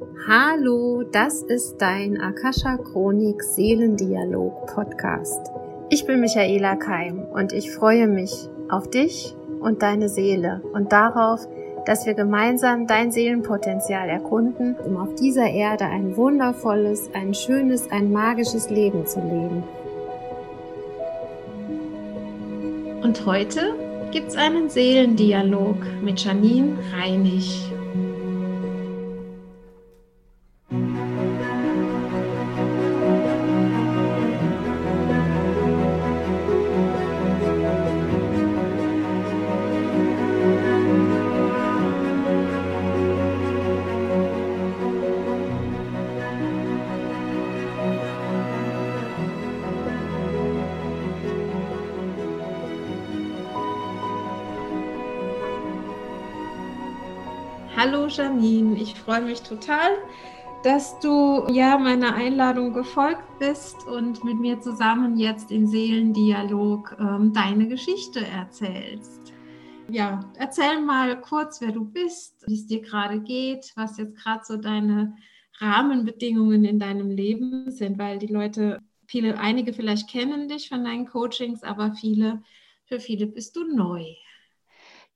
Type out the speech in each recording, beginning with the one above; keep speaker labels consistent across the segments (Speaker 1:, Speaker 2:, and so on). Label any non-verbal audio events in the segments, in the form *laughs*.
Speaker 1: Hallo, das ist dein Akasha Chronik Seelendialog Podcast. Ich bin Michaela Keim und ich freue mich auf dich und deine Seele und darauf, dass wir gemeinsam dein Seelenpotenzial erkunden, um auf dieser Erde ein wundervolles, ein schönes, ein magisches Leben zu leben. Und heute gibt's einen Seelendialog mit Janine Reinig. Hallo Janine, ich freue mich total, dass du ja meiner Einladung gefolgt bist und mit mir zusammen jetzt im Seelendialog ähm, deine Geschichte erzählst. Ja, erzähl mal kurz, wer du bist, wie es dir gerade geht, was jetzt gerade so deine Rahmenbedingungen in deinem Leben sind, weil die Leute, viele, einige vielleicht kennen dich von deinen Coachings, aber viele, für viele bist du neu.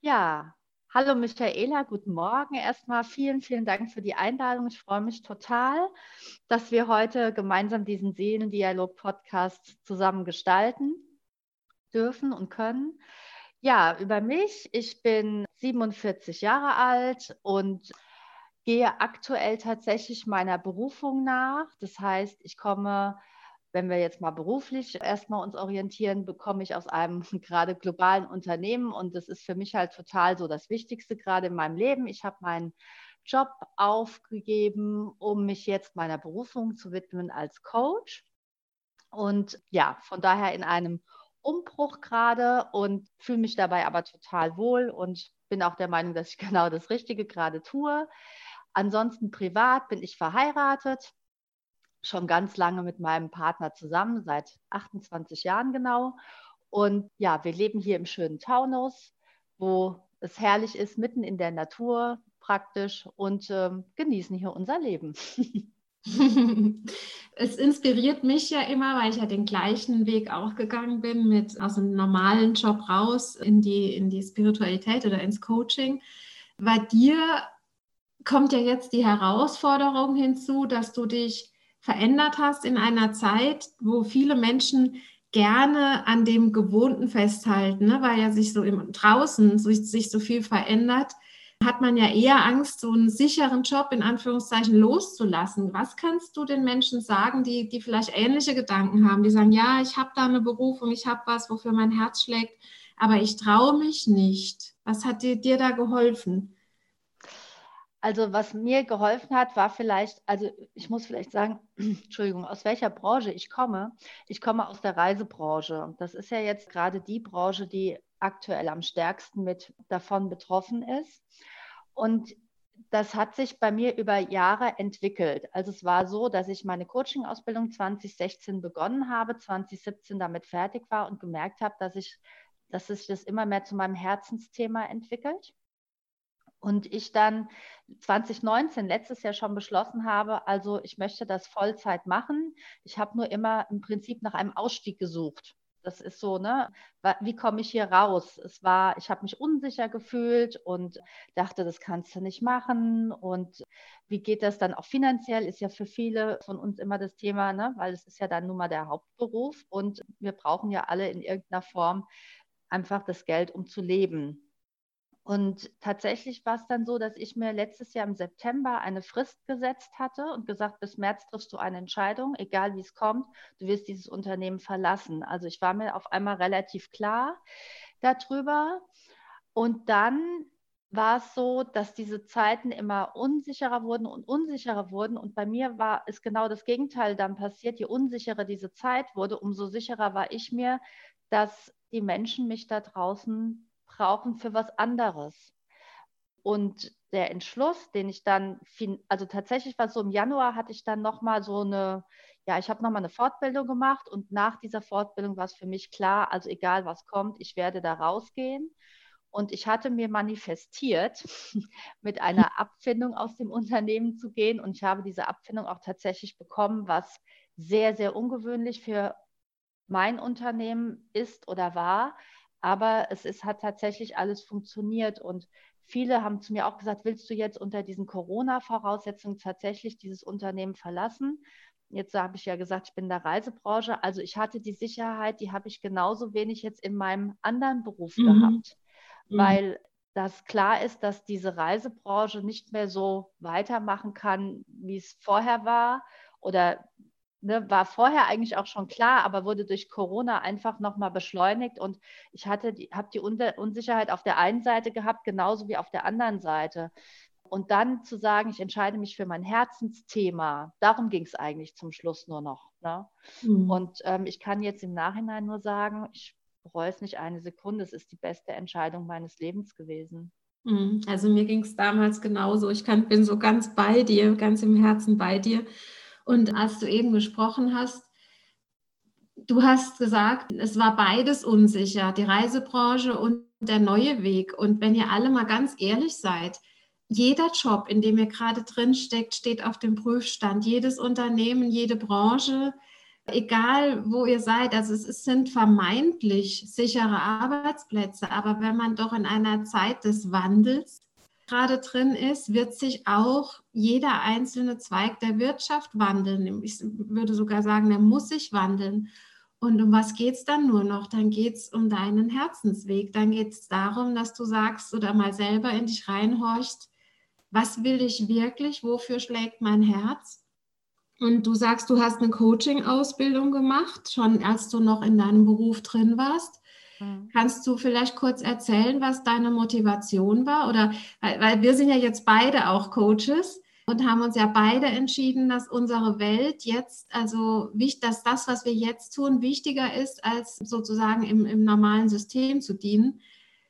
Speaker 2: Ja, Hallo Michaela, guten Morgen. Erstmal vielen, vielen Dank für die Einladung. Ich freue mich total, dass wir heute gemeinsam diesen Seelendialog-Podcast zusammen gestalten dürfen und können. Ja, über mich. Ich bin 47 Jahre alt und gehe aktuell tatsächlich meiner Berufung nach. Das heißt, ich komme wenn wir jetzt mal beruflich erstmal uns orientieren, bekomme ich aus einem *laughs* gerade globalen Unternehmen und das ist für mich halt total so das Wichtigste gerade in meinem Leben. Ich habe meinen Job aufgegeben, um mich jetzt meiner Berufung zu widmen als Coach. Und ja, von daher in einem Umbruch gerade und fühle mich dabei aber total wohl und bin auch der Meinung, dass ich *laughs* genau das Richtige gerade tue. Ansonsten privat bin ich verheiratet, schon ganz lange mit meinem Partner zusammen, seit 28 Jahren genau. Und ja, wir leben hier im schönen Taunus, wo es herrlich ist, mitten in der Natur praktisch und ähm, genießen hier unser Leben. *laughs*
Speaker 1: es inspiriert mich ja immer, weil ich ja den gleichen Weg auch gegangen bin, mit aus einem normalen Job raus in die, in die Spiritualität oder ins Coaching. Bei dir kommt ja jetzt die Herausforderung hinzu, dass du dich verändert hast in einer Zeit, wo viele Menschen gerne an dem Gewohnten festhalten, ne? weil ja sich so im draußen so, sich so viel verändert, hat man ja eher Angst, so einen sicheren Job in Anführungszeichen loszulassen. Was kannst du den Menschen sagen, die, die vielleicht ähnliche Gedanken haben, die sagen, ja, ich habe da eine Berufung, ich habe was, wofür mein Herz schlägt, aber ich traue mich nicht. Was hat dir, dir da geholfen?
Speaker 2: Also was mir geholfen hat, war vielleicht, also ich muss vielleicht sagen, *clears throat* Entschuldigung, aus welcher Branche ich komme. Ich komme aus der Reisebranche. Das ist ja jetzt gerade die Branche, die aktuell am stärksten mit davon betroffen ist. Und das hat sich bei mir über Jahre entwickelt. Also es war so, dass ich meine Coaching-Ausbildung 2016 begonnen habe, 2017 damit fertig war und gemerkt habe, dass ich, dass sich das immer mehr zu meinem Herzensthema entwickelt. Und ich dann 2019, letztes Jahr schon beschlossen habe, also ich möchte das Vollzeit machen. Ich habe nur immer im Prinzip nach einem Ausstieg gesucht. Das ist so, ne? Wie komme ich hier raus? Es war, ich habe mich unsicher gefühlt und dachte, das kannst du nicht machen. Und wie geht das dann auch finanziell? Ist ja für viele von uns immer das Thema, ne? Weil es ist ja dann nun mal der Hauptberuf und wir brauchen ja alle in irgendeiner Form einfach das Geld, um zu leben. Und tatsächlich war es dann so, dass ich mir letztes Jahr im September eine Frist gesetzt hatte und gesagt, bis März triffst du eine Entscheidung, egal wie es kommt, du wirst dieses Unternehmen verlassen. Also ich war mir auf einmal relativ klar darüber. Und dann war es so, dass diese Zeiten immer unsicherer wurden und unsicherer wurden. Und bei mir war es genau das Gegenteil dann passiert. Je unsicherer diese Zeit wurde, umso sicherer war ich mir, dass die Menschen mich da draußen brauchen für was anderes. Und der Entschluss, den ich dann, also tatsächlich war so im Januar, hatte ich dann nochmal so eine, ja, ich habe nochmal eine Fortbildung gemacht und nach dieser Fortbildung war es für mich klar, also egal was kommt, ich werde da rausgehen. Und ich hatte mir manifestiert, *laughs* mit einer Abfindung aus dem Unternehmen zu gehen. Und ich habe diese Abfindung auch tatsächlich bekommen, was sehr, sehr ungewöhnlich für mein Unternehmen ist oder war. Aber es ist, hat tatsächlich alles funktioniert. Und viele haben zu mir auch gesagt, willst du jetzt unter diesen Corona-Voraussetzungen tatsächlich dieses Unternehmen verlassen? Jetzt habe ich ja gesagt, ich bin in der Reisebranche. Also ich hatte die Sicherheit, die habe ich genauso wenig jetzt in meinem anderen Beruf mhm. gehabt mhm. weil das klar ist, dass diese Reisebranche nicht mehr so weitermachen kann, wie es vorher war oder ne, war vorher eigentlich auch schon klar, aber wurde durch Corona einfach nochmal beschleunigt und ich hatte die, habe die Unsicherheit auf der einen Seite gehabt, genauso wie auf der anderen Seite. Und dann zu sagen, ich entscheide mich für mein Herzensthema, darum ging es eigentlich zum Schluss nur noch. Ne? Mhm. Und ähm, ich kann jetzt im Nachhinein nur sagen, ich bereue es nicht eine Sekunde. Es ist die beste Entscheidung meines Lebens gewesen.
Speaker 1: Mhm. Also mir ging es damals genauso. Ich kann, bin so ganz bei dir, ganz im Herzen bei dir. Und als du eben gesprochen hast, du hast gesagt, es war beides unsicher, die Reisebranche und der neue Weg. Und wenn ihr alle mal ganz ehrlich seid, jeder Job, in dem ihr gerade drin steckt, steht auf dem Prüfstand. Jedes Unternehmen, jede Branche, egal wo ihr seid, also es sind vermeintlich sichere Arbeitsplätze, aber wenn man doch in einer Zeit des Wandels gerade drin ist, wird sich auch jeder einzelne Zweig der Wirtschaft wandeln. Ich würde sogar sagen, der muss sich wandeln. Und um was geht es dann nur noch? Dann geht es um deinen Herzensweg. Dann geht es darum, dass du sagst oder mal selber in dich reinhorchst, was will ich wirklich? Wofür schlägt mein Herz? Und du sagst, du hast eine Coaching-Ausbildung gemacht, schon als du noch in deinem Beruf drin warst. Mhm. Kannst du vielleicht kurz erzählen, was deine Motivation war? Oder weil, weil wir sind ja jetzt beide auch Coaches und haben uns ja beide entschieden, dass unsere Welt jetzt, also dass das, was wir jetzt tun, wichtiger ist, als sozusagen im, im normalen System zu dienen.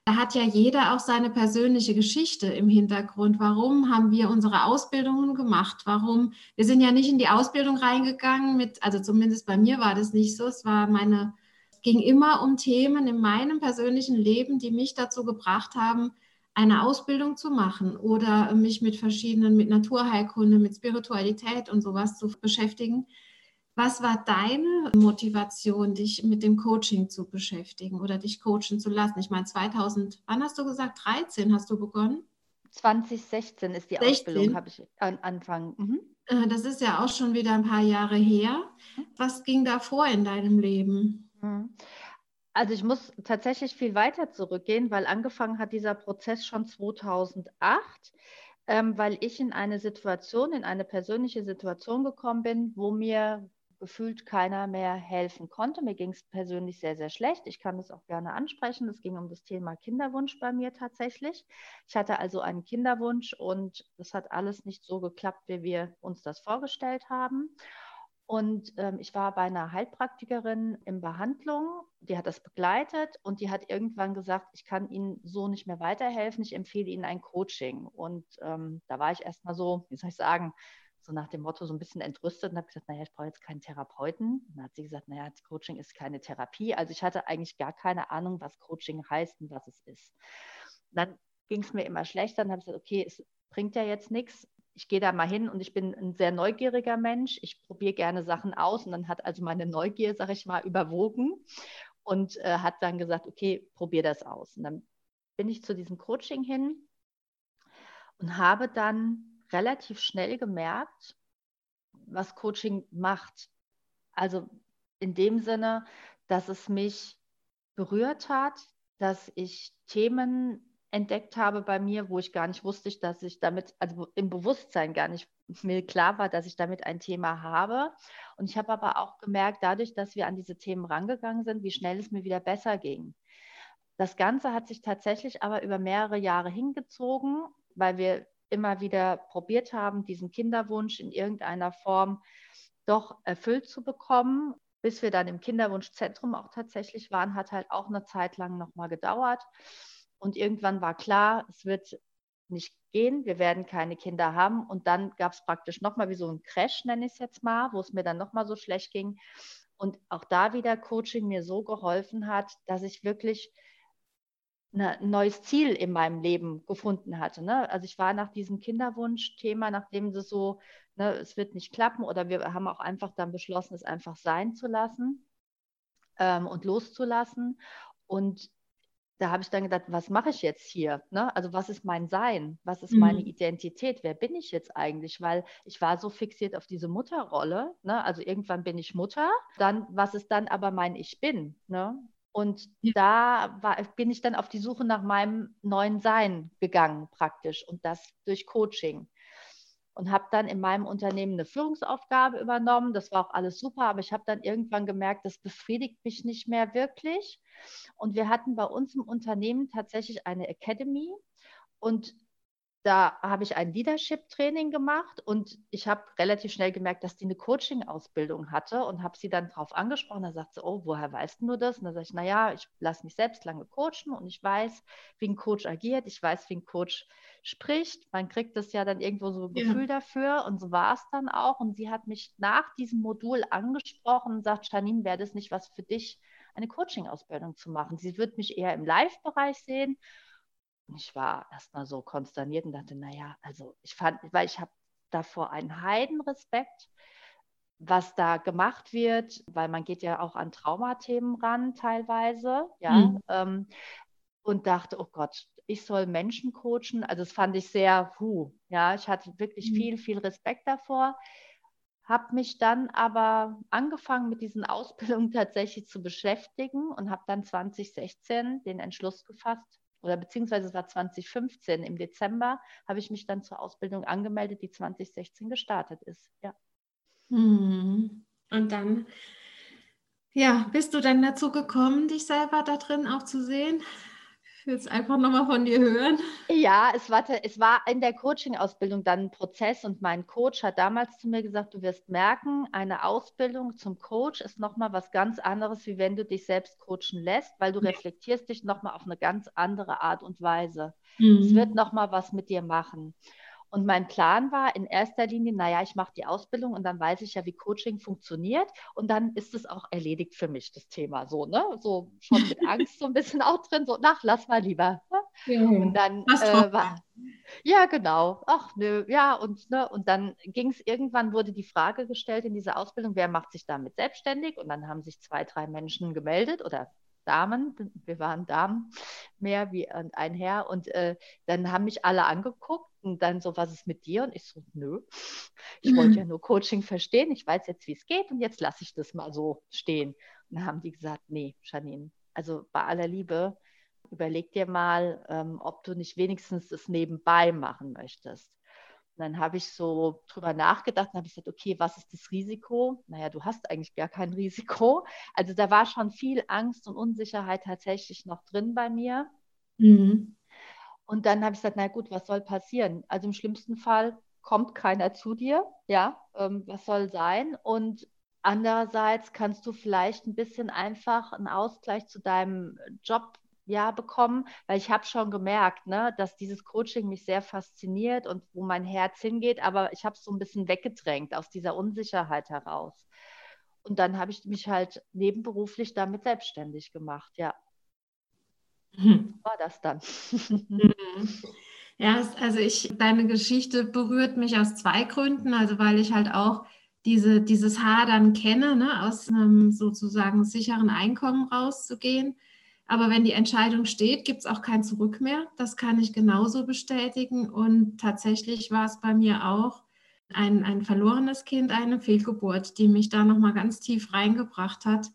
Speaker 1: Da hat ja jeder auch seine persönliche Geschichte im Hintergrund. Warum haben wir unsere Ausbildungen gemacht? Warum? Wir sind ja nicht in die Ausbildung reingegangen mit, also zumindest bei mir war das nicht so. Es war meine, ging immer um Themen in meinem persönlichen Leben, die mich dazu gebracht haben, eine Ausbildung zu machen oder mich mit verschiedenen, mit Naturheilkunde, mit Spiritualität und sowas zu beschäftigen. Was war deine Motivation, dich mit dem Coaching zu beschäftigen oder dich coachen zu lassen? Ich meine, 2000, wann hast du gesagt? 13 hast du begonnen?
Speaker 2: 2016 ist die 16. Ausbildung, habe ich an Anfang. Mhm.
Speaker 1: Äh, das ist ja auch schon wieder ein paar Jahre her. Mhm. Was ging da vor in deinem Leben? Mhm.
Speaker 2: Also ich muss tatsächlich viel weiter zurückgehen, weil angefangen hat dieser Prozess schon 2008, ähm, weil ich in eine Situation, in eine persönliche Situation gekommen bin, wo mir gefühlt keiner mehr helfen konnte. Mir ging es persönlich sehr, sehr schlecht. Ich kann das auch gerne ansprechen. Es ging um das Thema Kinderwunsch bei mir tatsächlich. Ich hatte also einen Kinderwunsch und das hat alles nicht so geklappt, wie wir uns das vorgestellt haben. Und ähm, ich war bei einer Heilpraktikerin in Behandlung, die hat das begleitet und die hat irgendwann gesagt, ich kann Ihnen so nicht mehr weiterhelfen, ich empfehle Ihnen ein Coaching. Und ähm, da war ich erstmal so, wie soll ich sagen, so nach dem Motto so ein bisschen entrüstet und habe gesagt, naja, ich brauche jetzt keinen Therapeuten. Und dann hat sie gesagt, naja, Coaching ist keine Therapie. Also ich hatte eigentlich gar keine Ahnung, was Coaching heißt und was es ist. Und dann ging es mir immer schlechter. Dann habe gesagt, okay, es bringt ja jetzt nichts. Ich gehe da mal hin und ich bin ein sehr neugieriger Mensch. Ich probiere gerne Sachen aus und dann hat also meine Neugier, sage ich mal, überwogen und äh, hat dann gesagt, okay, probier das aus. Und dann bin ich zu diesem Coaching hin und habe dann relativ schnell gemerkt, was Coaching macht. Also in dem Sinne, dass es mich berührt hat, dass ich Themen entdeckt habe bei mir, wo ich gar nicht wusste, dass ich damit, also im Bewusstsein gar nicht *laughs* mir klar war, dass ich damit ein Thema habe. Und ich habe aber auch gemerkt, dadurch, dass wir an diese Themen rangegangen sind, wie schnell es mir wieder besser ging. Das Ganze hat sich tatsächlich aber über mehrere Jahre hingezogen, weil wir immer wieder probiert haben, diesen Kinderwunsch in irgendeiner Form doch erfüllt zu bekommen. Bis wir dann im Kinderwunschzentrum auch tatsächlich waren, hat halt auch eine Zeit lang nochmal gedauert. Und irgendwann war klar, es wird nicht gehen, wir werden keine Kinder haben. Und dann gab es praktisch nochmal wie so einen Crash, nenne ich es jetzt mal, wo es mir dann nochmal so schlecht ging. Und auch da wieder Coaching mir so geholfen hat, dass ich wirklich eine, ein neues Ziel in meinem Leben gefunden hatte. Ne? Also ich war nach diesem Kinderwunsch-Thema, nachdem es so, ne, es wird nicht klappen oder wir haben auch einfach dann beschlossen, es einfach sein zu lassen ähm, und loszulassen. Und da habe ich dann gedacht, was mache ich jetzt hier? Ne? Also was ist mein Sein? Was ist meine mhm. Identität? Wer bin ich jetzt eigentlich? Weil ich war so fixiert auf diese Mutterrolle. Ne? Also irgendwann bin ich Mutter. Dann, was ist dann aber mein Ich bin? Ne? Und ja. da war, bin ich dann auf die Suche nach meinem neuen Sein gegangen praktisch und das durch Coaching und habe dann in meinem Unternehmen eine Führungsaufgabe übernommen. Das war auch alles super, aber ich habe dann irgendwann gemerkt, das befriedigt mich nicht mehr wirklich. Und wir hatten bei uns im Unternehmen tatsächlich eine Academy und da habe ich ein Leadership-Training gemacht und ich habe relativ schnell gemerkt, dass die eine Coaching-Ausbildung hatte und habe sie dann darauf angesprochen. Da sagt sie, oh, woher weißt du das? Und da sage ich, naja, ich lasse mich selbst lange coachen und ich weiß, wie ein Coach agiert, ich weiß, wie ein Coach spricht. Man kriegt das ja dann irgendwo so ein Gefühl ja. dafür und so war es dann auch. Und sie hat mich nach diesem Modul angesprochen und sagt, Janine, wäre das nicht was für dich, eine Coaching-Ausbildung zu machen? Sie wird mich eher im Live-Bereich sehen ich war erstmal so konsterniert und dachte, naja, also ich fand, weil ich habe davor einen Heidenrespekt, was da gemacht wird, weil man geht ja auch an Traumathemen ran teilweise, ja, mhm. ähm, und dachte, oh Gott, ich soll Menschen coachen. Also das fand ich sehr, puh, ja, ich hatte wirklich mhm. viel, viel Respekt davor habe mich dann aber angefangen mit diesen Ausbildungen *laughs* tatsächlich zu beschäftigen und habe dann 2016 den Entschluss gefasst, oder beziehungsweise es war 2015 im Dezember, habe ich mich dann zur Ausbildung angemeldet, die 2016 gestartet ist. Ja.
Speaker 1: Hm. Und dann, ja, bist du dann dazu gekommen, dich selber da drin auch zu sehen? Jetzt einfach nochmal von dir hören.
Speaker 2: Ja, es war, es war in der Coaching-Ausbildung dann ein Prozess und mein Coach hat damals zu mir gesagt, du wirst merken, eine Ausbildung zum Coach ist nochmal was ganz anderes, wie wenn du dich selbst coachen lässt, weil du reflektierst dich nochmal auf eine ganz andere Art und Weise. Mhm. Es wird nochmal was mit dir machen. Und mein Plan war in erster Linie, naja, ich mache die Ausbildung und dann weiß ich ja, wie Coaching funktioniert. Und dann ist es auch erledigt für mich, das Thema. So, ne? So schon mit *laughs* Angst so ein bisschen auch drin, so, ach, lass mal lieber. Ne? Ja, und dann äh, war, ja, genau. Ach nö, ja, und, ne, und dann ging es irgendwann, wurde die Frage gestellt in dieser Ausbildung, wer macht sich damit selbstständig? Und dann haben sich zwei, drei Menschen gemeldet oder Damen, wir waren Damen mehr wie ein Herr. Und äh, dann haben mich alle angeguckt und dann so, was ist mit dir? Und ich so, nö, ich mhm. wollte ja nur Coaching verstehen, ich weiß jetzt, wie es geht und jetzt lasse ich das mal so stehen. Und dann haben die gesagt, nee, Janine, also bei aller Liebe, überleg dir mal, ähm, ob du nicht wenigstens das nebenbei machen möchtest. Dann habe ich so drüber nachgedacht und habe ich gesagt, okay, was ist das Risiko? Naja, du hast eigentlich gar kein *laughs* Risiko. Also da war schon viel Angst und Unsicherheit tatsächlich noch drin bei mir. Mhm. Und dann habe ich gesagt, na gut, was soll passieren? Also im schlimmsten Fall kommt keiner zu dir, ja, ähm, was soll sein? Und andererseits kannst du vielleicht ein bisschen einfach einen Ausgleich zu deinem Job ja bekommen, weil ich habe schon gemerkt, ne, dass dieses Coaching mich sehr fasziniert und wo mein Herz hingeht, aber ich habe es so ein bisschen weggedrängt aus dieser Unsicherheit heraus. Und dann habe ich mich halt nebenberuflich damit selbstständig gemacht, ja. Mhm. War das dann? *laughs*
Speaker 1: Mhm. Ja, also ich, deine Geschichte berührt mich aus zwei Gründen. Also weil ich halt auch diese, dieses Hadern kenne, ne, aus einem sozusagen sicheren Einkommen rauszugehen. Aber wenn die Entscheidung steht, gibt es auch kein Zurück mehr. Das kann ich genauso bestätigen. Und tatsächlich war es bei mir auch ein, ein verlorenes Kind, eine Fehlgeburt, die mich da nochmal ganz tief reingebracht hat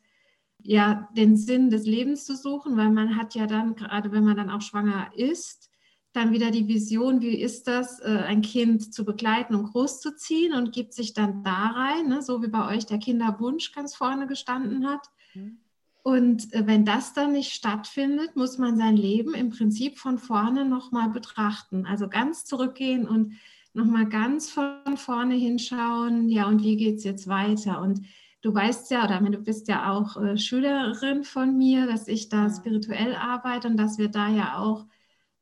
Speaker 1: ja den Sinn des Lebens zu suchen, weil man hat ja dann, gerade wenn man dann auch schwanger ist, dann wieder die Vision, wie ist das, äh, ein Kind zu begleiten und großzuziehen und gibt sich dann da rein, ne, so wie bei euch der Kinderwunsch ganz vorne gestanden hat. Mhm. Und äh, wenn das dann nicht stattfindet, muss man sein Leben im Prinzip von vorne nochmal betrachten. Also ganz zurückgehen und nochmal ganz von vorne hinschauen, ja, und wie geht es jetzt weiter? Und Du weißt ja, oder du bist ja auch äh, Schülerin von mir, dass ich da spirituell arbeite und dass wir da ja auch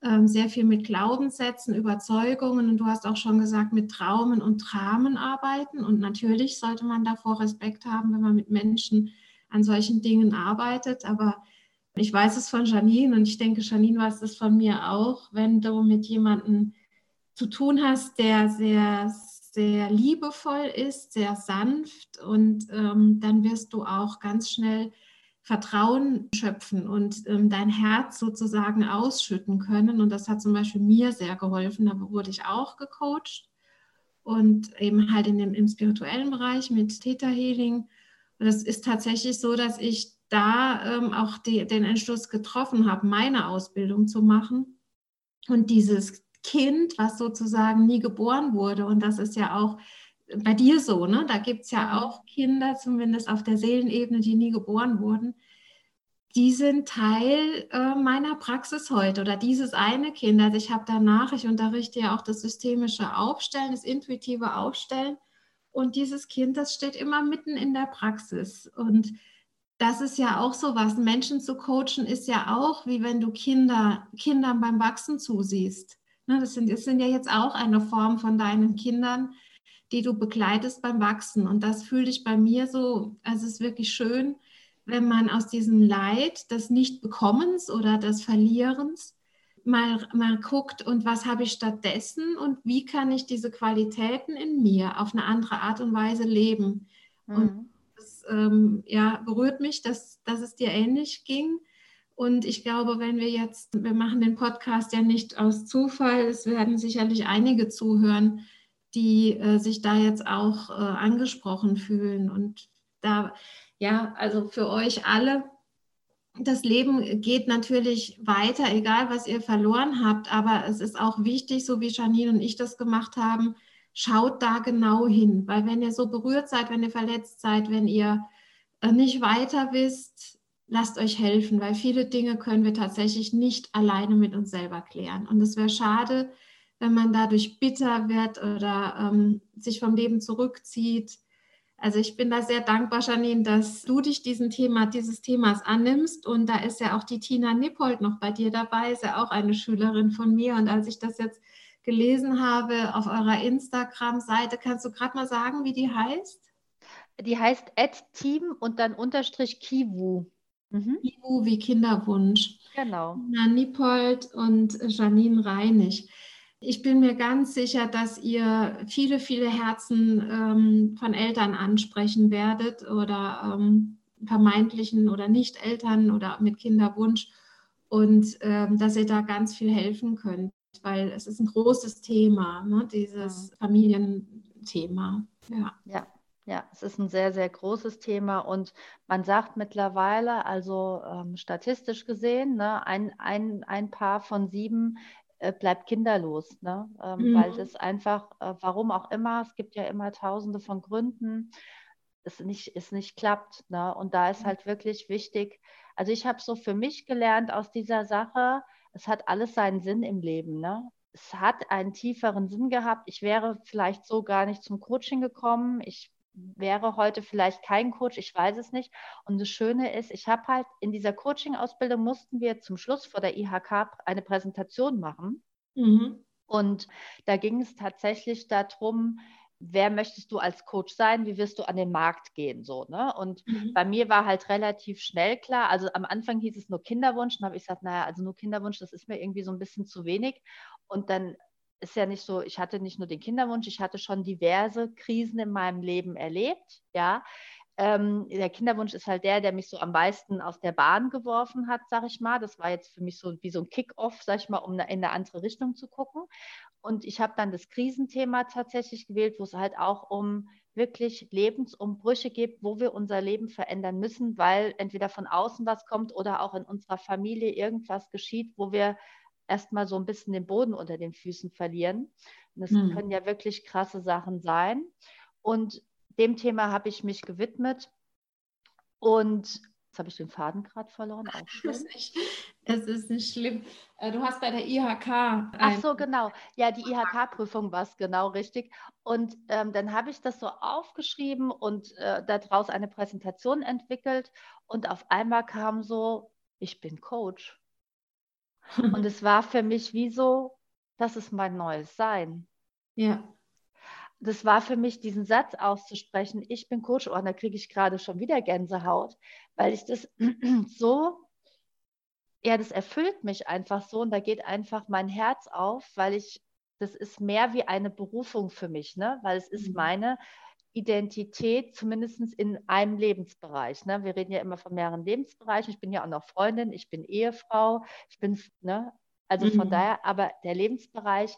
Speaker 1: ähm, sehr viel mit Glaubenssätzen, Überzeugungen und du hast auch schon gesagt, mit Traumen und Dramen arbeiten. Und natürlich sollte man davor Respekt haben, wenn man mit Menschen an solchen Dingen arbeitet. Aber Ich weiß es von Janine und ich denke, Janine weiß es von mir auch, wenn du mit jemandem zu tun hast, der sehr, sehr liebevoll ist, sehr sanft und ähm, dann wirst du auch ganz schnell Vertrauen schöpfen und ähm, dein Herz sozusagen ausschütten können. Und das hat zum Beispiel mir sehr geholfen. Da wurde ich auch gecoacht und eben halt in dem, im spirituellen Bereich mit Theta Healing. Und es ist tatsächlich so, dass ich da ähm, auch die, den Entschluss getroffen habe, meine Ausbildung zu machen. Und dieses Kind, was sozusagen nie geboren wurde, und das ist ja auch bei dir so, ne? Da gibt es ja auch Kinder, zumindest auf der Seelenebene, die nie geboren wurden. Die sind Teil äh, meiner Praxis heute oder dieses eine Kind. Also ich habe danach, ich unterrichte ja auch das systemische Aufstellen, das intuitive Aufstellen. Und dieses Kind, das steht immer mitten in der Praxis. Und das ist ja auch so was. Menschen zu coachen ist ja auch, wie wenn du Kinder, Kindern beim Wachsen zusiehst. Ne, das, sind, das sind ja jetzt auch eine Form von deinen Kindern, die du begleitest beim Wachsen. Und das fühle ich bei mir so, also es ist wirklich schön, wenn man aus diesem Leid des Nichtbekommens oder des Verlierens mal, mal guckt und was habe ich stattdessen und wie kann ich diese Qualitäten in mir auf eine andere Art und Weise leben. Mhm. Und das ähm, ja, berührt mich, dass, dass es dir ähnlich ging. Und ich glaube, wenn wir jetzt, wir machen den Podcast ja nicht aus Zufall, es werden sicherlich einige zuhören, die äh, sich da jetzt auch äh, angesprochen fühlen. Und da, ja, also für euch alle, das Leben geht natürlich weiter, egal was ihr verloren habt, aber es ist auch wichtig, so wie Janine und ich das gemacht haben, schaut da genau hin, weil wenn ihr so berührt seid, wenn ihr verletzt seid, wenn ihr äh, nicht weiter wisst, lasst euch helfen, weil viele Dinge können wir tatsächlich nicht alleine mit uns selber klären. Und es wäre schade, wenn man dadurch bitter wird oder ähm, sich vom Leben zurückzieht. Also ich bin da sehr dankbar, Janine, dass du dich diesem Thema, dieses Themas annimmst. Und da ist ja auch die Tina Nippold noch bei dir dabei, ist ja auch eine Schülerin von mir. Und als ich das jetzt gelesen habe auf eurer Instagram-Seite, kannst du gerade mal sagen, wie die heißt?
Speaker 2: Die heißt Team und dann Unterstrich Kiwu.
Speaker 1: Mhm. Kiwu wie Kinderwunsch.
Speaker 2: Genau.
Speaker 1: Tina Nippold und Janine Reinig. Ich bin mir ganz sicher, dass ihr viele, viele Herzen ähm, von Eltern ansprechen werdet oder ähm, vermeintlichen oder nicht Eltern oder mit Kinderwunsch und ähm, dass ihr da ganz viel helfen könnt, weil es ist ein großes Thema, ne, dieses. Familienthema.
Speaker 2: Ja. ja. Ja, es ist ein sehr, sehr großes Thema und man sagt mittlerweile, also ähm, statistisch gesehen, ne, ein, ein, ein Paar von sieben äh, bleibt kinderlos, ne? Ähm, mhm. weil das einfach, äh, warum auch immer, es gibt ja immer tausende von Gründen, es nicht, es nicht klappt. Ne? Und da ist halt wirklich wichtig, also ich habe so für mich gelernt aus dieser Sache, es hat alles seinen Sinn im Leben. Ne? Es hat einen tieferen Sinn gehabt. Ich wäre vielleicht so gar nicht zum Coaching gekommen. Ich wäre heute vielleicht kein Coach, ich weiß es nicht. Und das Schöne ist, ich habe halt in dieser Coaching-Ausbildung mussten wir zum Schluss vor der IHK eine Präsentation machen. Mhm. Und da ging es tatsächlich darum, wer möchtest du als Coach sein, wie wirst du an den Markt gehen, so, ne? Und mhm. bei mir war halt relativ schnell klar, also am Anfang hieß es nur Kinderwunsch, dann habe ich gesagt, naja, also nur Kinderwunsch, das ist mir irgendwie so ein bisschen zu wenig. Und dann ist ja nicht so, ich hatte nicht nur den Kinderwunsch, ich hatte schon diverse Krisen in meinem Leben erlebt, ja. Ähm, der Kinderwunsch ist halt der, der mich so am meisten aus der Bahn geworfen hat, sag ich mal. Das war jetzt für mich so wie so ein Kick-off, sag ich mal, um in eine andere Richtung zu gucken. Und ich habe dann das Krisenthema tatsächlich gewählt, wo es halt auch um wirklich Lebensumbrüche geht, wo wir unser Leben verändern müssen, weil entweder von außen was kommt oder auch in unserer Familie irgendwas geschieht, wo wir erstmal so ein bisschen den Boden unter den Füßen verlieren. Und das hm. können ja wirklich krasse Sachen sein. Und dem Thema habe ich mich gewidmet. Und jetzt habe ich den Faden gerade verloren. Auch *laughs*
Speaker 1: schön. Es ist, nicht, es ist nicht schlimm. Äh, du hast bei der IHK.
Speaker 2: Ach so, genau. Ja, die IHK-Prüfung war es genau richtig. Und ähm, dann habe ich das so aufgeschrieben und äh, daraus eine Präsentation entwickelt. Und auf einmal kam so, ich bin Coach. Und *laughs* es war für mich wie so, das ist mein neues Sein.
Speaker 1: Ja.
Speaker 2: Das war für mich, diesen Satz auszusprechen, ich bin Coach, oh, und da kriege ich gerade schon wieder Gänsehaut, weil ich das *clears throat* so ja, das erfüllt mich einfach so und da geht einfach mein Herz auf, weil ich, das ist mehr wie eine Berufung für mich, ne? weil es ist mhm. meine Identität, zumindest in einem Lebensbereich. Ne? Wir reden ja immer von mehreren Lebensbereichen. Ich bin ja auch noch Freundin, ich bin Ehefrau, ich bin, ne? also von mhm. daher, aber der Lebensbereich,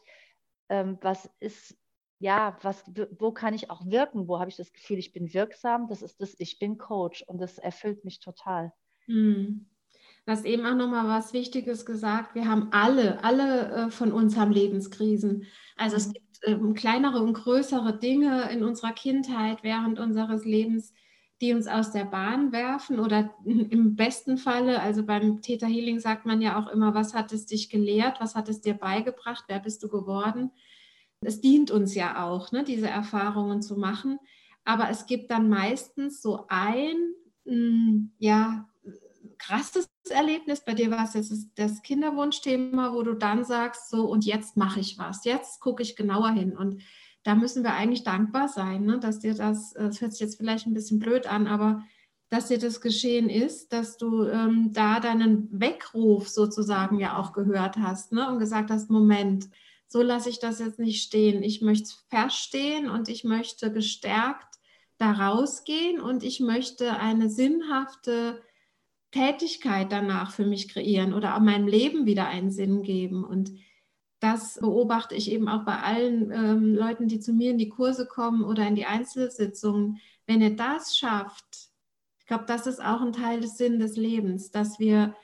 Speaker 2: ähm, was ist, ja, was, wo kann ich auch wirken? Wo habe ich das Gefühl, ich bin wirksam? Das ist das, ich bin Coach und das erfüllt mich total.
Speaker 1: Mhm. Du hast eben auch nochmal was Wichtiges gesagt. Wir haben alle, alle äh, von uns haben Lebenskrisen. Also mhm. es gibt äh, kleinere und größere Dinge in unserer Kindheit während unseres Lebens, die uns aus der Bahn werfen oder *laughs* im besten Falle, also beim Theta Healing sagt man ja auch immer, was hat es dich gelehrt, was hat es dir beigebracht, wer bist du geworden? Es dient uns ja auch, ne, diese Erfahrungen zu machen. Aber es gibt dann meistens so ein, mh, hm, ja, krasses Erlebnis. Bei dir war es jetzt das Kinderwunschthema, wo du dann sagst, so und jetzt mache ich was, jetzt gucke ich genauer hin. Und da müssen wir eigentlich dankbar sein, ne, dass dir das, das hört sich jetzt vielleicht ein bisschen blöd an, aber dass dir das geschehen ist, dass du ähm, da deinen Weckruf sozusagen ja auch gehört hast ne, und gesagt hast, Moment, so lasse ich das jetzt nicht stehen. Ich möchte es verstehen und ich möchte gestärkt da rausgehen und ich möchte eine sinnhafte Tätigkeit danach für mich kreieren oder auch meinem Leben wieder einen Sinn geben. Und das beobachte ich eben auch bei allen ähm, Leuten, die zu mir in die Kurse kommen oder in die Einzelsitzungen. Wenn ihr das schafft, ich glaube, das ist auch ein Teil des Sinn des Lebens, dass wir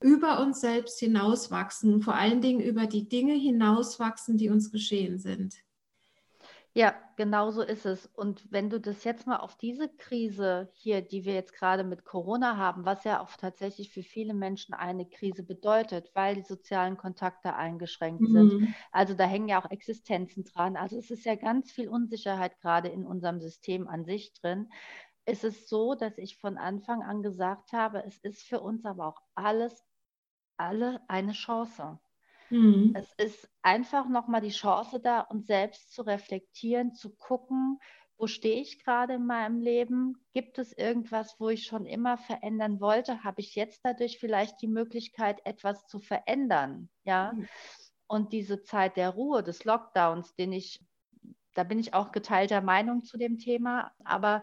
Speaker 1: über uns selbst hinauswachsen, vor allen Dingen über die Dinge hinauswachsen, die uns geschehen sind.
Speaker 2: Ja, genau so ist es. Und wenn du das jetzt mal auf diese Krise hier, die wir jetzt gerade mit Corona haben, was ja auch tatsächlich für viele Menschen eine Krise bedeutet, weil die sozialen Kontakte eingeschränkt mhm. sind. Also da hängen ja auch Existenzen dran. Also es ist ja ganz viel Unsicherheit gerade in unserem System an sich drin. Es ist so, dass ich von Anfang an gesagt habe, es ist für uns aber auch alles, alle eine Chance. Mhm. Es ist einfach nochmal die Chance da, uns selbst zu reflektieren, zu gucken, wo stehe ich gerade in meinem Leben? Gibt es irgendwas, wo ich schon immer verändern wollte? Habe ich jetzt dadurch vielleicht die Möglichkeit, etwas zu verändern? Ja. Mhm. Und diese Zeit der Ruhe, des Lockdowns, den ich, da bin ich auch geteilter Meinung zu dem Thema, aber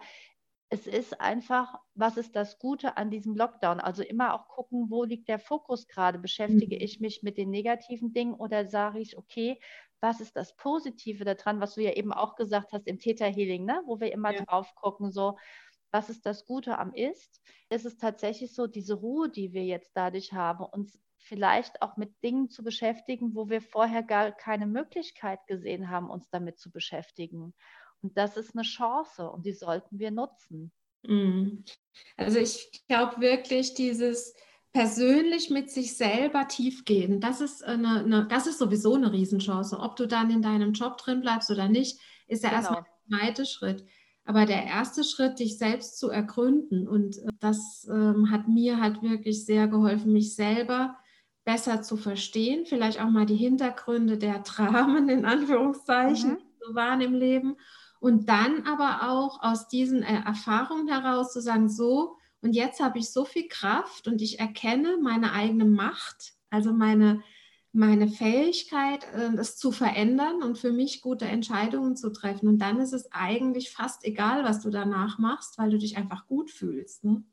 Speaker 2: es ist einfach, was ist das Gute an diesem Lockdown? Also immer auch gucken, wo liegt der Fokus gerade? Beschäftige mhm. ich mich mit den negativen Dingen oder sage ich, okay, was ist das Positive daran, was du ja eben auch gesagt hast im Theta Healing, ne? wo wir immer ja. drauf gucken, so, was ist das Gute am Ist? Es ist tatsächlich so, diese Ruhe, die wir jetzt dadurch haben, uns vielleicht auch mit Dingen zu beschäftigen, wo wir vorher gar keine Möglichkeit gesehen haben, uns damit zu beschäftigen. Und das ist eine Chance und die sollten wir nutzen.
Speaker 1: Mhm. Also ich glaube wirklich, dieses persönlich mit sich selber tiefgehen, das ist, eine, eine, das ist sowieso eine Riesenchance. Ob du dann in deinem Job drin bleibst oder nicht, ist ja genau. erstmal der zweite Schritt. Aber der erste Schritt, dich selbst zu ergründen, und äh, das ähm, hat mir halt wirklich sehr geholfen, mich selber besser zu verstehen, vielleicht auch mal die Hintergründe der *laughs* Dramen in Anführungszeichen mhm. so waren im Leben und dann aber auch aus diesen äh, Erfahrungen heraus zu sagen, so, und jetzt habe ich so viel Kraft und ich erkenne meine eigene Macht, also meine, meine Fähigkeit, äh, das zu verändern und für mich gute Entscheidungen zu treffen. Und dann ist es eigentlich fast egal, was du danach machst, weil du dich einfach gut fühlst. Ne?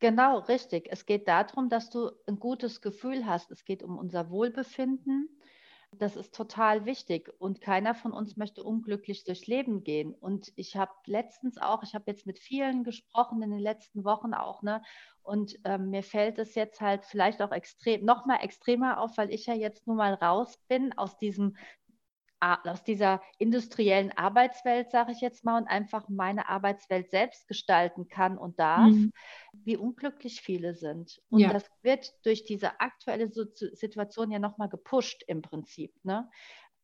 Speaker 2: Genau, richtig. Es geht darum, dass du ein gutes Gefühl hast. Es geht um unser Wohlbefinden. Das ist total wichtig und keiner von uns möchte unglücklich durchs Leben gehen. Und ich habe letztens auch, ich habe jetzt mit vielen gesprochen in den letzten Wochen auch, ne? Und ähm, mir fällt es jetzt halt vielleicht auch extrem, noch mal extremer auf, weil ich ja jetzt nun mal raus bin aus diesem aus dieser industriellen Arbeitswelt, sage ich jetzt mal, und einfach meine Arbeitswelt selbst gestalten kann und darf, mhm. wie unglücklich viele sind. Und ja. das wird durch diese aktuelle Situation ja nochmal gepusht im Prinzip. Ne?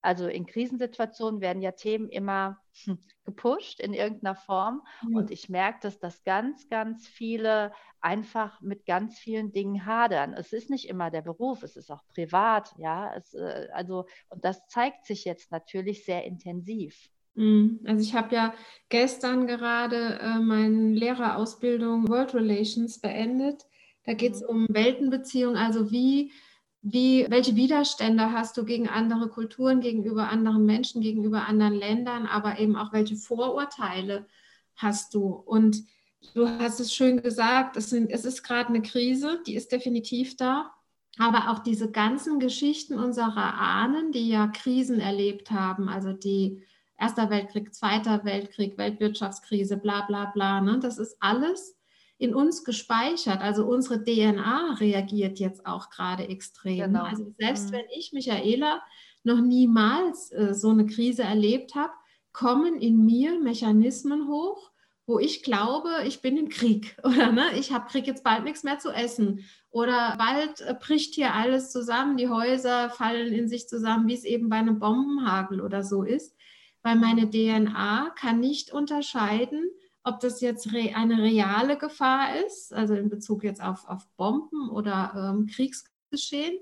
Speaker 2: Also in Krisensituationen werden ja Themen immer hm, gepusht in irgendeiner Form. Mhm. Und ich merke, dass das ganz, ganz viele einfach mit ganz vielen Dingen hadern. Es ist nicht immer der Beruf, es ist auch privat, ja. Es, äh, also, und das zeigt sich jetzt natürlich sehr intensiv.
Speaker 1: Mhm. Also ich habe ja gestern gerade äh, meine Lehrerausbildung World Relations beendet Da geht es mhm. um Weltenbeziehungen, also wie, wie, welche Widerstände hast du gegen andere Kulturen, gegenüber anderen Menschen, gegenüber anderen Ländern, aber eben auch welche Vorurteile hast du. Und du hast es schön gesagt, es, sind, es ist gerade eine Krise, die ist definitiv da. Aber auch diese ganzen Geschichten unserer Ahnen, die ja Krisen erlebt haben, also die Erster Weltkrieg, Zweiter Weltkrieg, Weltwirtschaftskrise, bla bla bla, ne? das ist alles in uns gespeichert. Also unsere DNA reagiert jetzt auch gerade extrem. Genau. Also selbst mhm. wenn ich, Michaela, noch niemals äh, so eine Krise erlebt habe, kommen in mir Mechanismen hoch, wo ich glaube, ich bin im Krieg *laughs* oder ne, ich habe krieg jetzt bald nichts mehr zu essen oder bald äh, bricht hier alles zusammen, die Häuser fallen in sich zusammen, wie es eben bei einem Bombenhagel oder so ist, weil meine DNA kann nicht unterscheiden, ob das jetzt re eine reale Gefahr ist, also in Bezug jetzt auf, auf Bomben oder ähm, Kriegsgeschehen,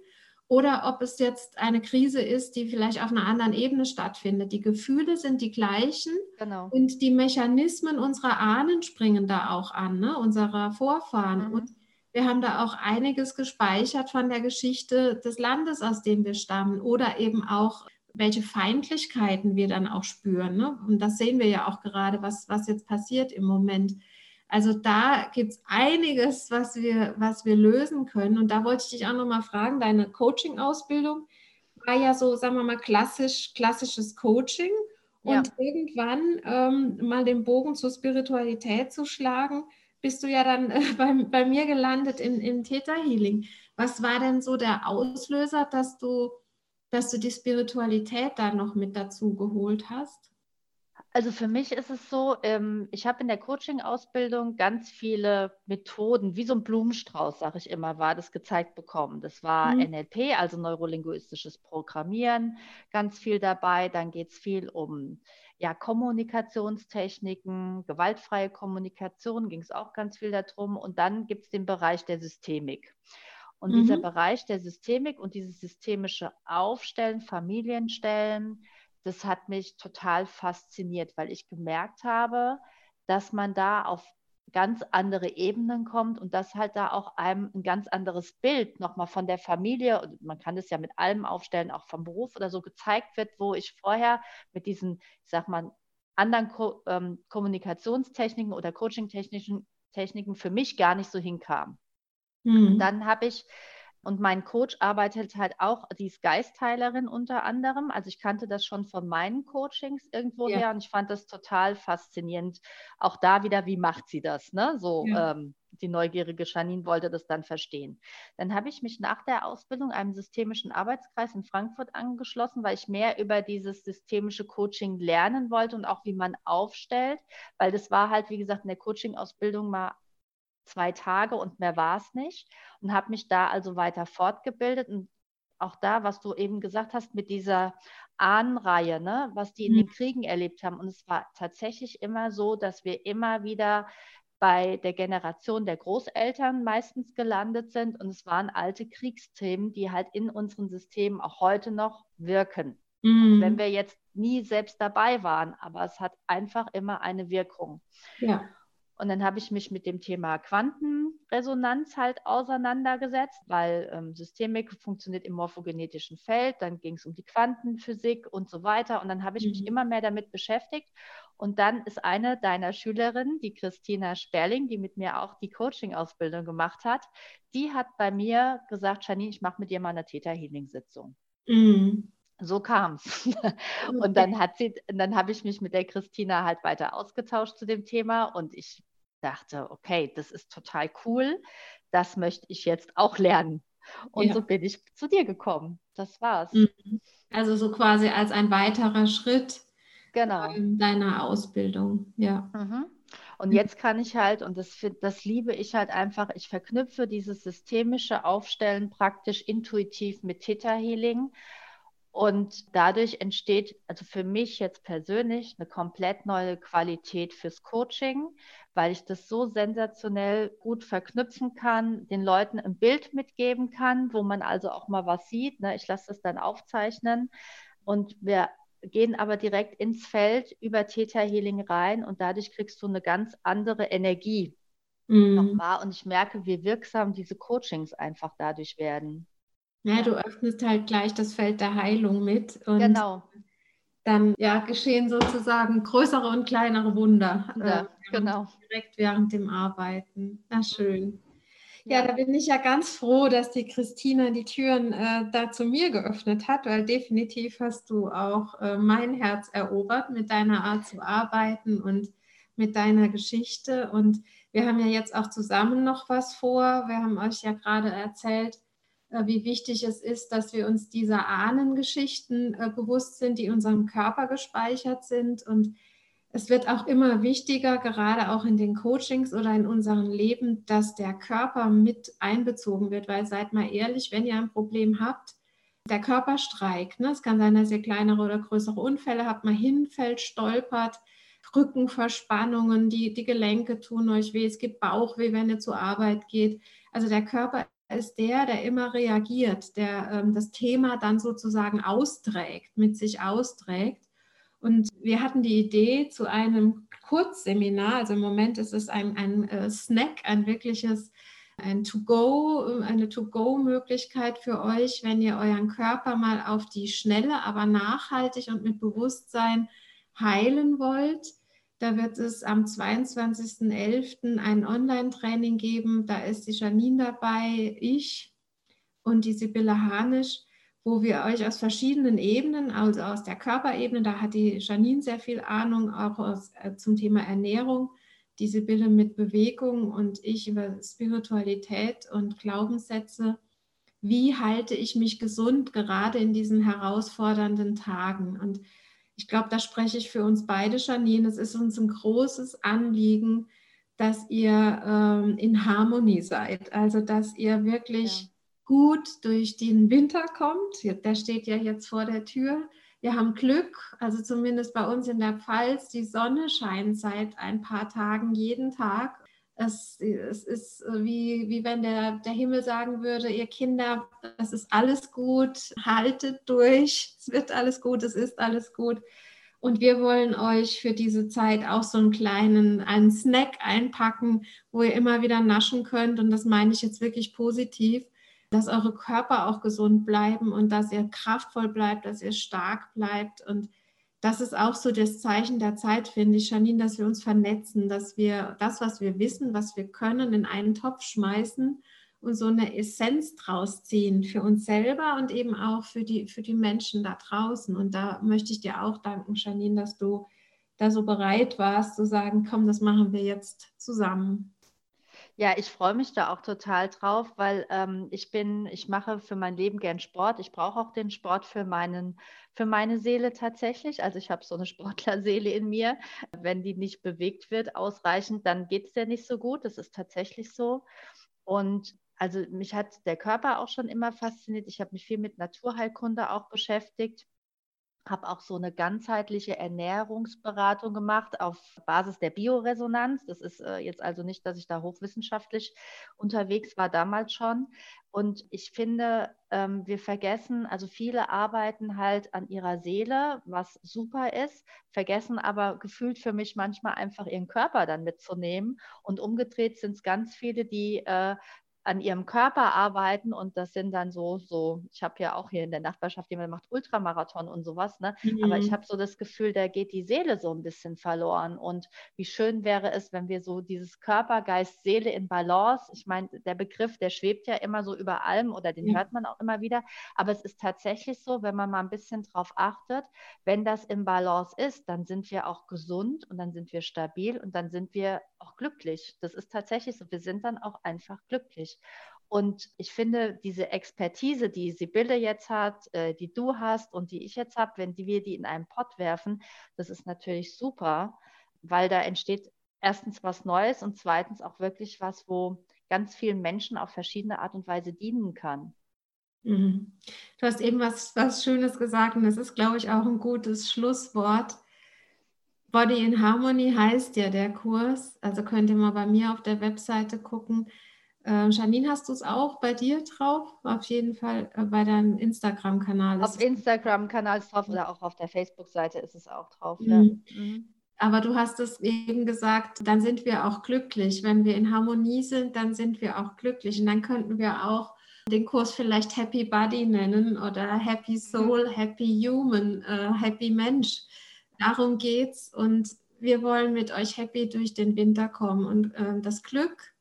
Speaker 1: oder ob es jetzt eine Krise ist, die vielleicht auf einer anderen Ebene stattfindet. Die Gefühle sind die gleichen genau. und die Mechanismen unserer Ahnen springen da auch an, ne? unserer Vorfahren. Mhm. Und wir haben da auch einiges gespeichert von der Geschichte des Landes, aus dem wir stammen oder eben auch welche Feindlichkeiten wir dann auch spüren. Ne? Und das sehen wir ja auch gerade, was, was jetzt passiert im Moment. Also da gibt es einiges, was wir, was wir lösen können. Und da wollte ich dich auch nochmal fragen, deine Coaching-Ausbildung war ja so, sagen wir mal, klassisch, klassisches Coaching. Und ja. irgendwann ähm, mal den Bogen zur Spiritualität zu schlagen, bist du ja dann äh, *laughs* bei, bei mir gelandet in, in Theta Healing. Was war denn so der Auslöser, dass du, dass du die Spiritualität da noch mit dazu geholt hast?
Speaker 2: Also für mich ist es so, ähm, ich habe in der Coaching-Ausbildung ganz viele Methoden, wie so ein Blumenstrauß, sage ich immer, war das gezeigt bekommen. Das war mhm. NLP, also neurolinguistisches Programmieren, ganz viel dabei. Dann geht es viel um ja, Kommunikationstechniken, gewaltfreie Kommunikation, ging es auch ganz viel darum. Und dann gibt es den Bereich der Systemik. Und mhm. dieser Bereich der Systemik und dieses systemische Aufstellen, Familienstellen, das hat mich total fasziniert, weil ich gemerkt habe, dass man da auf ganz andere Ebenen kommt und dass halt da auch einem ein ganz anderes Bild nochmal von der Familie, und man kann das ja mit allem aufstellen, auch vom Beruf oder so gezeigt wird, wo ich vorher mit diesen, ich sag mal, anderen Ko ähm, Kommunikationstechniken oder Coaching-Techniken Techniken für mich gar nicht so hinkam. Mhm. Dann habe ich und mein Coach arbeitet halt auch, die ist Geistheilerin unter anderem. Also ich kannte das schon von meinen Coachings irgendwo ja. her und ich fand das total faszinierend. Auch da wieder, wie macht sie das? Ne? So ja. ähm, die neugierige Janine wollte das dann verstehen. Dann habe ich mich nach der Ausbildung einem systemischen Arbeitskreis in Frankfurt angeschlossen, weil ich mehr über dieses systemische Coaching lernen wollte und auch wie man aufstellt, weil das war halt, wie gesagt, in der Coaching-Ausbildung mal zwei Tage und mehr war es nicht und habe mich da also weiter fortgebildet und auch da, was du eben gesagt hast mit dieser Ahnenreihe, ne, was die in mhm. den Kriegen erlebt haben. Und es war tatsächlich immer so, dass wir immer wieder bei der Generation der Großeltern meistens gelandet sind. Und es waren alte Kriegsthemen, die halt in unseren Systemen auch heute noch wirken. Mhm. Wenn wir jetzt nie selbst dabei waren, aber es hat einfach immer eine Wirkung. Ja. Und dann habe ich mich mit dem Thema Quantenresonanz halt auseinandergesetzt, weil ähm, Systemik funktioniert im morphogenetischen Feld. Dann ging es um die Quantenphysik und so weiter. Und dann habe ich mhm. mich immer mehr damit beschäftigt. Und dann ist eine deiner Schülerinnen, die Christina Sperling, die mit mir auch die Coaching-Ausbildung gemacht hat, die hat bei mir gesagt, Janine, ich mache mit dir mal eine Theta-Healing-Sitzung. Mhm so kam es. *laughs* Und dann hat sie, dann habe ich mich mit der Christina halt weiter ausgetauscht zu dem Thema und ich dachte, okay, das ist total cool, das möchte ich jetzt auch lernen. Und ja. so bin ich zu dir gekommen. Das war's. Mhm.
Speaker 1: Also so quasi als ein weiterer Schritt genau. deiner Ausbildung, ja.
Speaker 2: Mhm. Und jetzt kann ich halt, und das, das liebe ich halt einfach, ich verknüpfe dieses systemische Aufstellen praktisch intuitiv mit Theta Healing und dadurch entsteht, also für mich jetzt persönlich, eine komplett neue Qualität fürs Coaching, weil ich das so sensationell gut verknüpfen kann, den Leuten ein Bild mitgeben kann, wo man also auch mal was sieht. Ne? Ich lasse das dann aufzeichnen und wir gehen aber direkt ins Feld über Theta Healing rein und dadurch kriegst du eine ganz andere Energie. mhm. noch wahr und ich merke, wie wirksam diese Coachings einfach dadurch werden.
Speaker 1: Ja, ja, du öffnest halt gleich das Feld der Heilung mit
Speaker 2: und genau.
Speaker 1: dann ja, geschehen sozusagen größere und kleinere Wunder.
Speaker 2: Ja, äh, genau.
Speaker 1: Direkt während dem Arbeiten. Na schön. Ja, da bin ich ja ganz froh, dass die Christina die Türen äh, da zu mir geöffnet hat, weil definitiv hast du auch äh, mein Herz erobert mit deiner Art zu arbeiten und mit deiner Geschichte. Und wir haben ja jetzt auch zusammen noch was vor. Wir haben euch ja gerade erzählt, äh, wie wichtig es ist, dass wir uns dieser Ahnengeschichten äh, bewusst sind, die in unserem Körper gespeichert sind und es wird auch immer wichtiger, gerade auch in den Coachings oder in unserem Leben, dass der Körper mit einbezogen wird, weil seid mal ehrlich, wenn ihr ein Problem habt, der Körper streikt. Ne? Es kann sein, dass ihr kleinere oder größere Unfälle habt, mal hinfällt, stolpert, Rückenverspannungen, die, die Gelenke tun euch weh, es gibt Bauchweh, wenn ihr zur Arbeit geht. Also der Körper ist der, der immer reagiert, der ähm, das Thema dann sozusagen austrägt, mit sich austrägt. Und wir hatten die Idee zu einem Kurzseminar, also im Moment ist es ein, ein äh, Snack, ein wirkliches, ein To-Go, eine To-Go-Möglichkeit für euch, wenn ihr euren Körper mal auf die Schnelle, aber nachhaltig und mit Bewusstsein heilen wollt. Da wird es am 22.11. ein Online-Training geben. Da ist die Janine dabei, ich und die Sibylle Hanisch wo wir euch aus verschiedenen Ebenen, also aus der Körperebene, da hat die Janine sehr viel Ahnung, auch aus, äh, zum Thema Ernährung, die Sibylle mit Bewegung und ich über Spiritualität und Glaubenssätze. Wie halte ich mich gesund, gerade in diesen herausfordernden Tagen? Und ich glaube, da spreche ich für uns beide, Janine. Es ist uns ein großes Anliegen, dass ihr ähm, in Harmonie seid. Also, dass ihr wirklich ja gut durch den Winter kommt. Der steht ja jetzt vor der Tür. Wir haben Glück, also zumindest bei uns in der Pfalz, die Sonne scheint seit ein paar Tagen jeden Tag. Es, es ist wie, wie wenn der, der Himmel sagen würde, ihr Kinder, es ist alles gut, haltet durch, es wird alles gut, es ist alles gut. Und wir wollen euch für diese Zeit auch so einen kleinen, einen Snack einpacken, wo ihr immer wieder naschen könnt. Und das meine ich jetzt wirklich positiv dass eure Körper auch gesund bleiben und dass ihr kraftvoll bleibt, dass ihr stark bleibt. Und das ist auch so das Zeichen der Zeit, finde ich, Janine, dass wir uns vernetzen, dass wir das, was wir wissen, was wir können, in einen Topf schmeißen und so eine Essenz draus ziehen für uns selber und eben auch für die, für die Menschen da draußen. Und da möchte ich dir auch danken, Janine, dass du da so bereit warst zu sagen, komm, das machen wir jetzt zusammen.
Speaker 2: Ja, ich freue mich da auch total drauf, weil ähm, ich bin, ich mache für mein Leben gern Sport. Ich brauche auch den Sport für meinen, für meine Seele tatsächlich. Also ich habe so eine *laughs* Sportlerseele in mir. Wenn die nicht bewegt wird ausreichend, dann geht es ja nicht so gut. Das ist tatsächlich so. Und also mich hat der Körper auch schon immer fasziniert. Ich habe mich viel mit Naturheilkunde auch beschäftigt habe auch so eine ganzheitliche Ernährungsberatung gemacht auf Basis der Bioresonanz. Das ist äh, jetzt also nicht, dass ich da hochwissenschaftlich unterwegs war, damals schon. Und ich finde, ähm, wir vergessen, also viele arbeiten halt an ihrer Seele, was super ist, vergessen aber gefühlt für mich manchmal einfach ihren Körper dann mitzunehmen. Und umgedreht sind es ganz viele, die äh, an ihrem Körper arbeiten und das sind dann so, so, ich habe ja auch hier in der Nachbarschaft jemand macht Ultramarathon und sowas, ne? Mhm. Aber ich mhm. habe so das Gefühl, da geht die Seele so ein bisschen verloren. Und wie schön wäre es, wenn wir so dieses Körper, Geist, Seele in Balance, ich meine, der Begriff, der schwebt ja immer so über allem oder den ja. hört man auch immer wieder, aber es ist tatsächlich so, wenn man mal ein bisschen drauf achtet, wenn das im Balance ist, dann sind wir auch gesund und dann sind wir stabil und dann sind wir auch glücklich. Das ist tatsächlich so. Wir sind dann auch einfach glücklich. Und ich finde, diese Expertise, die Sibylle jetzt hat, äh, die du hast und die ich jetzt habe, wenn wir die in einen Pott werfen, das ist natürlich super, weil da entsteht erstens was Neues und zweitens auch wirklich was, wo ganz vielen Menschen auf verschiedene Art und Weise dienen kann.
Speaker 1: Mhm. Du hast eben was, was Schönes gesagt und das ist, glaube ich, auch ein gutes Schlusswort. Body in Harmony heißt ja der Kurs. Also könnt ihr mal bei mir auf der Webseite gucken. Äh, Janine, hast du es auch bei dir drauf? Auf jeden Fall äh, bei deinem Instagram-Kanal.
Speaker 2: Auf Instagram-Kanal ist drauf oder auch auf der Facebook-Seite ist es auch drauf. Mhm. Ja. Mhm.
Speaker 1: Aber du hast es eben gesagt, dann sind wir auch glücklich. Wenn wir in Harmonie sind, dann sind wir auch glücklich. Und dann könnten wir auch den Kurs vielleicht Happy Body nennen oder Happy mhm. Soul, Happy Human, äh, Happy Mensch. Darum geht's. Und wir wollen mit euch happy durch den Winter kommen. Und äh, das Glück,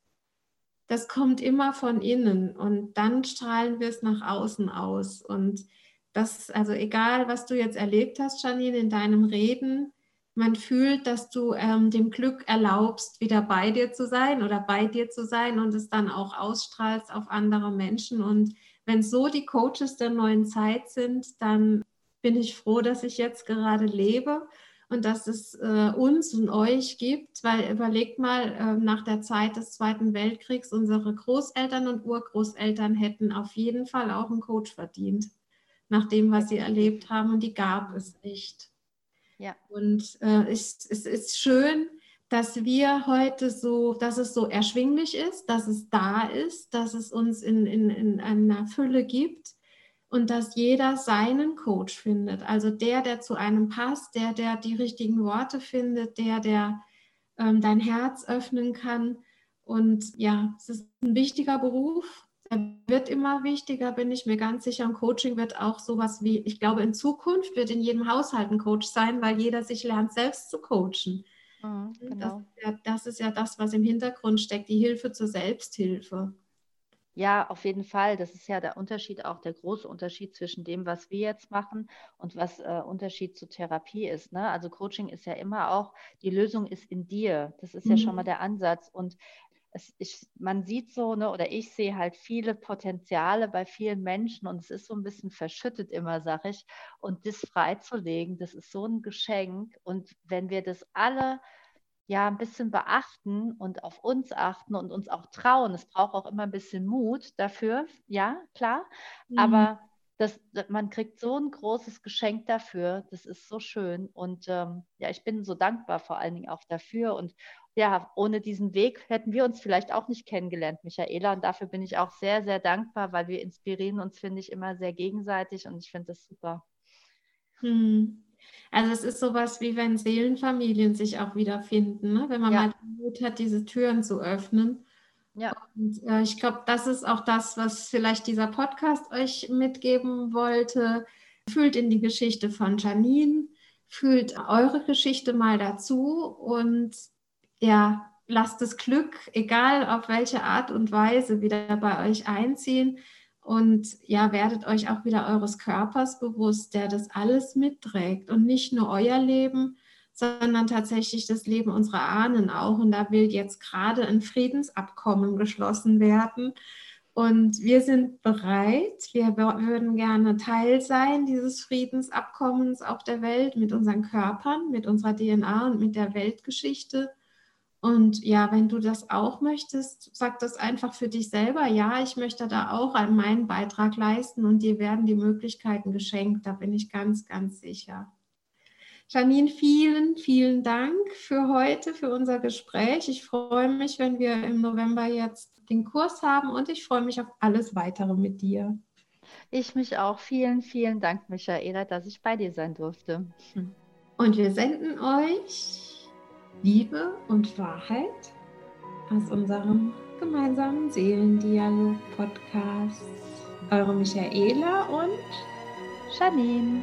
Speaker 1: das kommt immer von innen. Und dann strahlen wir es nach außen aus. Und das, also egal, was du jetzt erlebt hast, Janine, in deinem Reden, man fühlt, dass du ähm, dem Glück erlaubst, wieder bei dir zu sein oder bei dir zu sein und es dann auch ausstrahlst auf andere Menschen. Und wenn so die Coaches der neuen Zeit sind, dann bin ich froh, dass ich jetzt gerade lebe und dass es äh, uns und euch gibt, weil überlegt mal, äh, nach der Zeit des Zweiten Weltkriegs, unsere Großeltern und Urgroßeltern hätten auf jeden Fall auch einen Coach verdient, nach dem, was sie erlebt haben und die gab es nicht. Ja. Und äh, es, es ist schön, dass wir heute so, dass es so erschwinglich ist, dass es da ist, dass es uns in, in, in einer Fülle gibt und dass jeder seinen Coach findet. Also der, der zu einem passt, der, der die richtigen Worte findet, der, der ähm, dein Herz öffnen kann. Und ja, es ist ein wichtiger Beruf er wird immer wichtiger, bin ich mir ganz sicher. Und Coaching wird auch sowas wie, ich glaube, in Zukunft wird in jedem Haushalt ein Coach sein, weil jeder sich lernt, selbst zu coachen. Mhm, genau. das, ja, das ist ja das, was im Hintergrund steckt, die Hilfe zur Selbsthilfe.
Speaker 2: Ja, auf jeden Fall. Das ist ja der Unterschied, auch der große Unterschied zwischen dem, was wir jetzt machen und was äh, Unterschied zur Therapie ist. Ne? Also Coaching ist ja immer auch, die Lösung ist in dir. Das ist mhm. ja schon mal der Ansatz. Und es, ich, man sieht so, ne, oder ich sehe halt viele Potenziale bei vielen Menschen und es ist so ein bisschen verschüttet immer, sag ich. Und das freizulegen, das ist so ein Geschenk. Und wenn wir das alle ja ein bisschen beachten und auf uns achten und uns auch trauen, es braucht auch immer ein bisschen Mut dafür, ja, klar. Mhm. Aber das, man kriegt so ein großes Geschenk dafür. Das ist so schön. Und ähm, ja, ich bin so dankbar vor allen Dingen auch dafür. Und ja, ohne diesen Weg hätten wir uns vielleicht auch nicht kennengelernt, Michaela. Und dafür bin ich auch sehr, sehr dankbar, weil wir inspirieren uns, finde ich, immer sehr gegenseitig und ich finde das super.
Speaker 1: Hm. Also es ist sowas wie wenn Seelenfamilien sich auch wiederfinden, ne? wenn man ja. mal den Mut hat, diese Türen zu öffnen. Ja. Und äh, ich glaube, das ist auch das, was vielleicht dieser Podcast euch mitgeben wollte. Fühlt in die Geschichte von Janine, fühlt eure Geschichte mal dazu und ja, lasst das Glück, egal auf welche Art und Weise, wieder bei euch einziehen und ja, werdet euch auch wieder eures Körpers bewusst, der das alles mitträgt und nicht nur euer Leben, sondern tatsächlich das Leben unserer Ahnen auch. Und da will jetzt gerade ein Friedensabkommen geschlossen werden. Und wir sind bereit, wir würden gerne Teil sein dieses Friedensabkommens auf der Welt mit unseren Körpern, mit unserer DNA und mit der Weltgeschichte. Und ja, wenn du das auch möchtest, sag das einfach für dich selber. Ja, ich möchte da auch an meinen Beitrag leisten und dir werden die Möglichkeiten geschenkt. Da bin ich ganz, ganz sicher. Janine, vielen, vielen Dank für heute, für unser Gespräch. Ich freue mich, wenn wir im November jetzt den Kurs haben und ich freue mich auf alles weitere mit dir.
Speaker 2: Ich mich auch. Vielen, vielen Dank, Michaela, dass ich bei dir sein durfte.
Speaker 1: Und wir senden euch Liebe und Wahrheit aus unserem gemeinsamen Seelendialog-Podcast. Eure Michaela und
Speaker 2: Janine.